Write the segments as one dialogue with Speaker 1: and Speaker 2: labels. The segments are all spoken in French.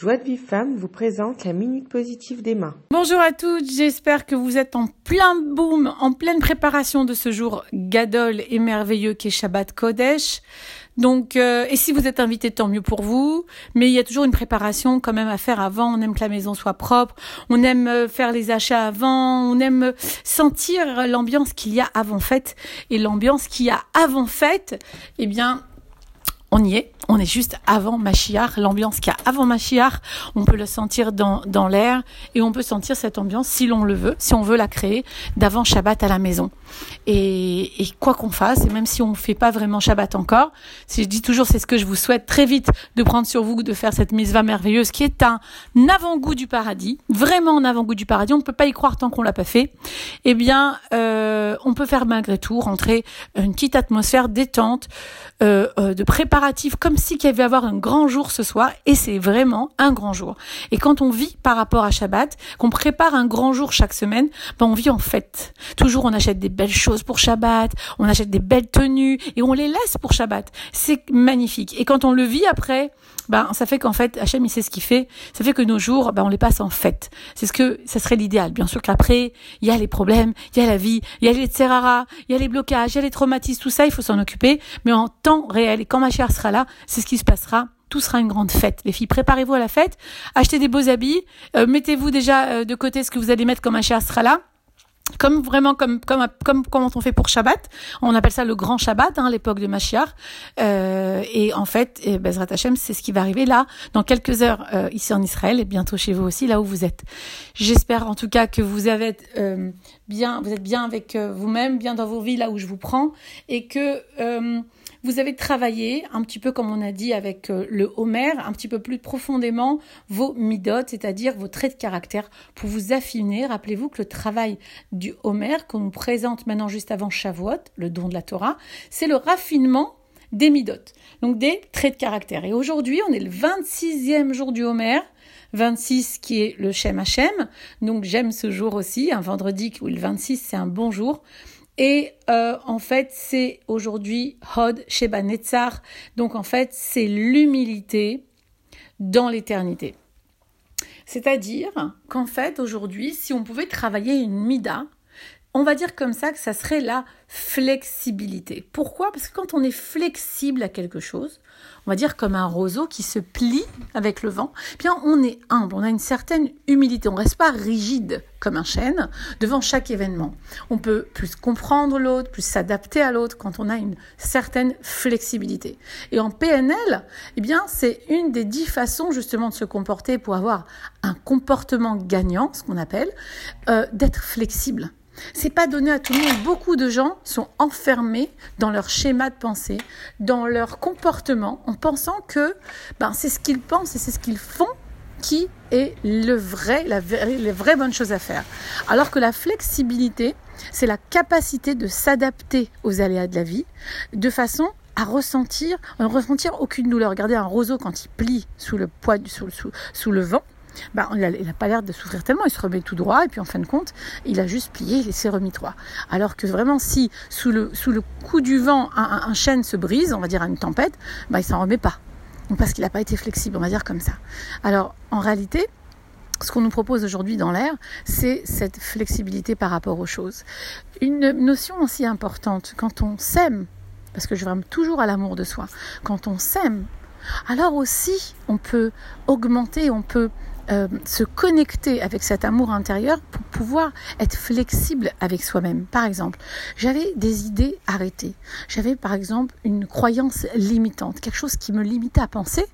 Speaker 1: Joie de Vive Femme vous présente la Minute Positive d'Emma.
Speaker 2: Bonjour à toutes, j'espère que vous êtes en plein boom, en pleine préparation de ce jour gadol et merveilleux qu'est Shabbat Kodesh. Donc, euh, et si vous êtes invité, tant mieux pour vous. Mais il y a toujours une préparation quand même à faire avant. On aime que la maison soit propre. On aime euh, faire les achats avant. On aime sentir l'ambiance qu'il y a avant fête. Et l'ambiance qu'il y a avant fête, eh bien, on y est, on est juste avant Machiar, l'ambiance qu'il y a avant Machiar, on peut le sentir dans, dans l'air et on peut sentir cette ambiance si l'on le veut, si on veut la créer d'avant Shabbat à la maison. Et, quoi qu'on fasse, et même si on ne fait pas vraiment Shabbat encore, si je dis toujours c'est ce que je vous souhaite très vite de prendre sur vous, de faire cette mise va merveilleuse qui est un avant-goût du paradis, vraiment un avant-goût du paradis, on ne peut pas y croire tant qu'on l'a pas fait, eh bien euh, on peut faire malgré tout rentrer une petite atmosphère détente, euh, euh, de préparatifs comme si qu'il y avoir un grand jour ce soir, et c'est vraiment un grand jour. Et quand on vit par rapport à Shabbat, qu'on prépare un grand jour chaque semaine, ben on vit en fête. Toujours on achète des belles choses pour Shabbat, on achète des belles tenues et on les laisse pour Shabbat. C'est magnifique. Et quand on le vit après, ben ça fait qu'en fait Hachem il sait ce qu'il fait. Ça fait que nos jours, ben on les passe en fête. C'est ce que ça serait l'idéal. Bien sûr qu'après il y a les problèmes, il y a la vie, il y a les tserara, il y a les blocages, il y a les traumatismes, tout ça il faut s'en occuper. Mais en temps réel et quand ma chère sera là, c'est ce qui se passera tout sera une grande fête. Les filles, préparez-vous à la fête, achetez des beaux habits, euh, mettez-vous déjà euh, de côté ce que vous allez mettre comme chère sera là comme vraiment comme comme comme comment on fait pour Shabbat. On appelle ça le grand Shabbat, hein, l'époque de Mashiach. Euh, et en fait, et Bezrat Hashem, c'est ce qui va arriver là dans quelques heures euh, ici en Israël et bientôt chez vous aussi, là où vous êtes. J'espère en tout cas que vous avez euh, bien, vous êtes bien avec euh, vous-même, bien dans vos vies là où je vous prends, et que euh, vous avez travaillé un petit peu comme on a dit avec euh, le Homer, un petit peu plus profondément vos midot, c'est-à-dire vos traits de caractère pour vous affiner. Rappelez-vous que le travail du Homer qu'on nous présente maintenant juste avant Shavuot, le don de la Torah, c'est le raffinement des midot, donc des traits de caractère. Et aujourd'hui, on est le 26e jour du Homer. 26 qui est le Shem Hashem. Donc j'aime ce jour aussi, un vendredi où le 26 c'est un bon jour. Et euh, en fait, c'est aujourd'hui Hod Sheba Netzar. Donc en fait, c'est l'humilité dans l'éternité. C'est-à-dire qu'en fait, aujourd'hui, si on pouvait travailler une mida, on va dire comme ça que ça serait la flexibilité. Pourquoi? Parce que quand on est flexible à quelque chose, on va dire comme un roseau qui se plie avec le vent, eh bien on est humble, on a une certaine humilité, on ne reste pas rigide comme un chêne devant chaque événement. On peut plus comprendre l'autre, plus s'adapter à l'autre quand on a une certaine flexibilité. Et en PNL, eh bien c'est une des dix façons justement de se comporter pour avoir un comportement gagnant, ce qu'on appelle, euh, d'être flexible. C'est pas donné à tout le monde. Beaucoup de gens sont enfermés dans leur schéma de pensée, dans leur comportement, en pensant que ben, c'est ce qu'ils pensent et c'est ce qu'ils font qui est le vrai, la, les vraies bonnes choses à faire. Alors que la flexibilité, c'est la capacité de s'adapter aux aléas de la vie de façon à ressentir, à ressentir aucune douleur. Regardez un roseau quand il plie sous le poids, sous le vent, bah, il n'a pas l'air de souffrir tellement, il se remet tout droit, et puis en fin de compte, il a juste plié, il s'est remis droit. Alors que vraiment, si sous le, sous le coup du vent, un, chêne se brise, on va dire à une tempête, bah, il s'en remet pas. Parce qu'il n'a pas été flexible, on va dire comme ça. Alors, en réalité, ce qu'on nous propose aujourd'hui dans l'air, c'est cette flexibilité par rapport aux choses. Une notion aussi importante, quand on s'aime, parce que je vais toujours à l'amour de soi, quand on s'aime, alors aussi on peut augmenter, on peut euh, se connecter avec cet amour intérieur pour pouvoir être flexible avec soi-même. Par exemple, j'avais des idées arrêtées. J'avais par exemple une croyance limitante, quelque chose qui me limitait à penser,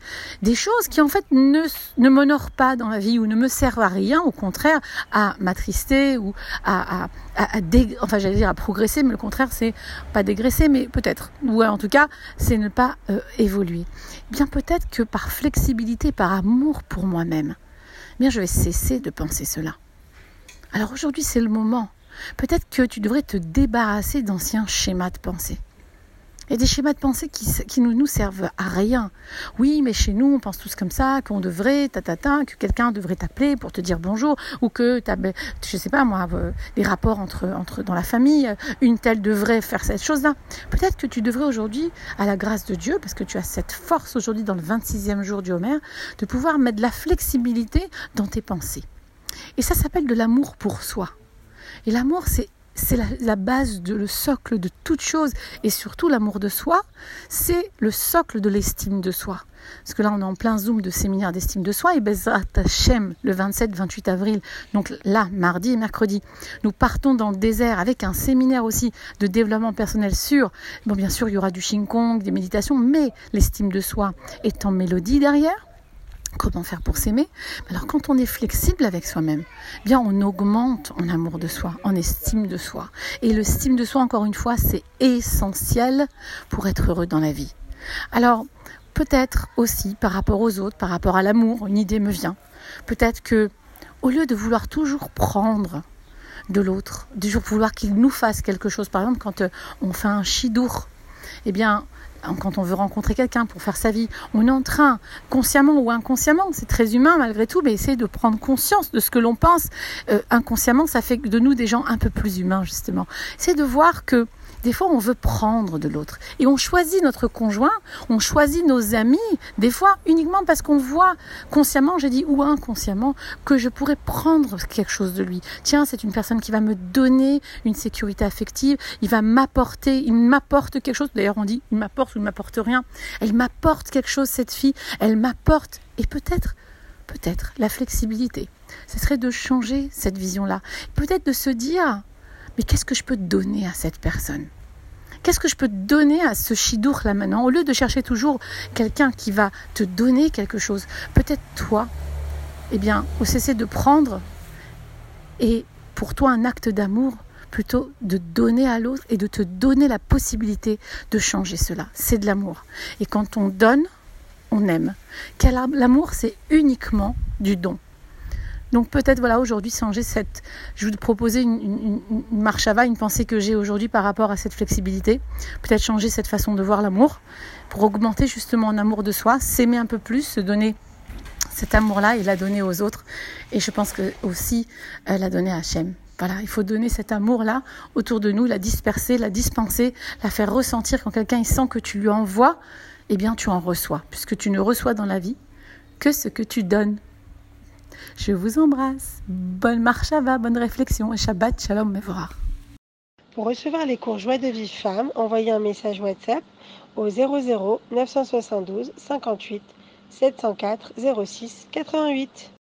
Speaker 2: des choses qui en fait ne, ne m'honorent pas dans la vie ou ne me servent à rien, au contraire à m'attrister ou à, à, à, enfin j'allais dire à progresser, mais le contraire c'est pas dégraisser, mais peut-être, ou en tout cas c'est ne pas euh, évoluer. Bien peut-être que par flexibilité, par amour pour moi-même, bien je vais cesser de penser cela. Alors aujourd'hui c'est le moment. Peut-être que tu devrais te débarrasser d'anciens schémas de pensée. Il y a des schémas de pensée qui, qui nous, nous servent à rien. Oui, mais chez nous, on pense tous comme ça, qu'on devrait, ta, ta, ta, que quelqu'un devrait t'appeler pour te dire bonjour, ou que, ben, je sais pas moi, euh, des rapports entre, entre, dans la famille, une telle devrait faire cette chose-là. Peut-être que tu devrais aujourd'hui, à la grâce de Dieu, parce que tu as cette force aujourd'hui dans le 26e jour du Homer, de pouvoir mettre de la flexibilité dans tes pensées. Et ça s'appelle de l'amour pour soi. Et l'amour, c'est c'est la, base, de, le socle de toute chose. Et surtout, l'amour de soi, c'est le socle de l'estime de soi. Parce que là, on est en plein zoom de séminaire d'estime de soi. Et Bezrat Hashem, le 27-28 avril, donc là, mardi et mercredi, nous partons dans le désert avec un séminaire aussi de développement personnel sûr. Bon, bien sûr, il y aura du Kong, des méditations, mais l'estime de soi est en mélodie derrière. Comment faire pour s'aimer? Alors quand on est flexible avec soi-même, bien on augmente en amour de soi, en estime de soi. Et l'estime de soi, encore une fois, c'est essentiel pour être heureux dans la vie. Alors peut-être aussi par rapport aux autres, par rapport à l'amour, une idée me vient. Peut-être que au lieu de vouloir toujours prendre de l'autre, toujours vouloir qu'il nous fasse quelque chose, par exemple quand euh, on fait un chidour, eh bien quand on veut rencontrer quelqu'un pour faire sa vie, on est en train, consciemment ou inconsciemment, c'est très humain malgré tout, mais essayer de prendre conscience de ce que l'on pense. Euh, inconsciemment, ça fait de nous des gens un peu plus humains, justement. C'est de voir que des fois, on veut prendre de l'autre. Et on choisit notre conjoint, on choisit nos amis, des fois uniquement parce qu'on voit consciemment, j'ai dit, ou inconsciemment, que je pourrais prendre quelque chose de lui. Tiens, c'est une personne qui va me donner une sécurité affective, il va m'apporter, il m'apporte quelque chose. D'ailleurs, on dit, il m'apporte ou il m'apporte rien. Elle m'apporte quelque chose, cette fille. Elle m'apporte. Et peut-être, peut-être, la flexibilité. Ce serait de changer cette vision-là. Peut-être de se dire, mais qu'est-ce que je peux donner à cette personne? Qu'est-ce que je peux donner à ce chidour là maintenant Au lieu de chercher toujours quelqu'un qui va te donner quelque chose, peut-être toi, eh bien, au cesser de prendre et pour toi un acte d'amour plutôt de donner à l'autre et de te donner la possibilité de changer cela. C'est de l'amour. Et quand on donne, on aime. L'amour, c'est uniquement du don. Donc peut-être voilà aujourd'hui changer cette. Je vous proposer une, marche à va, une pensée que j'ai aujourd'hui par rapport à cette flexibilité. Peut-être changer cette façon de voir l'amour pour augmenter justement un amour de soi, s'aimer un peu plus, se donner cet amour-là et la donner aux autres. Et je pense que aussi euh, la donner à Hachem. Voilà, il faut donner cet amour-là autour de nous, la disperser, la dispenser, la faire ressentir quand quelqu'un il sent que tu lui envoies, eh bien tu en reçois, puisque tu ne reçois dans la vie que ce que tu donnes. Je vous embrasse. Bonne marche à va, bonne réflexion et Shabbat Shalom Mevorah.
Speaker 1: Pour recevoir les cours Joie de vie femme, envoyez un message WhatsApp au 00 972 58 704 06 88.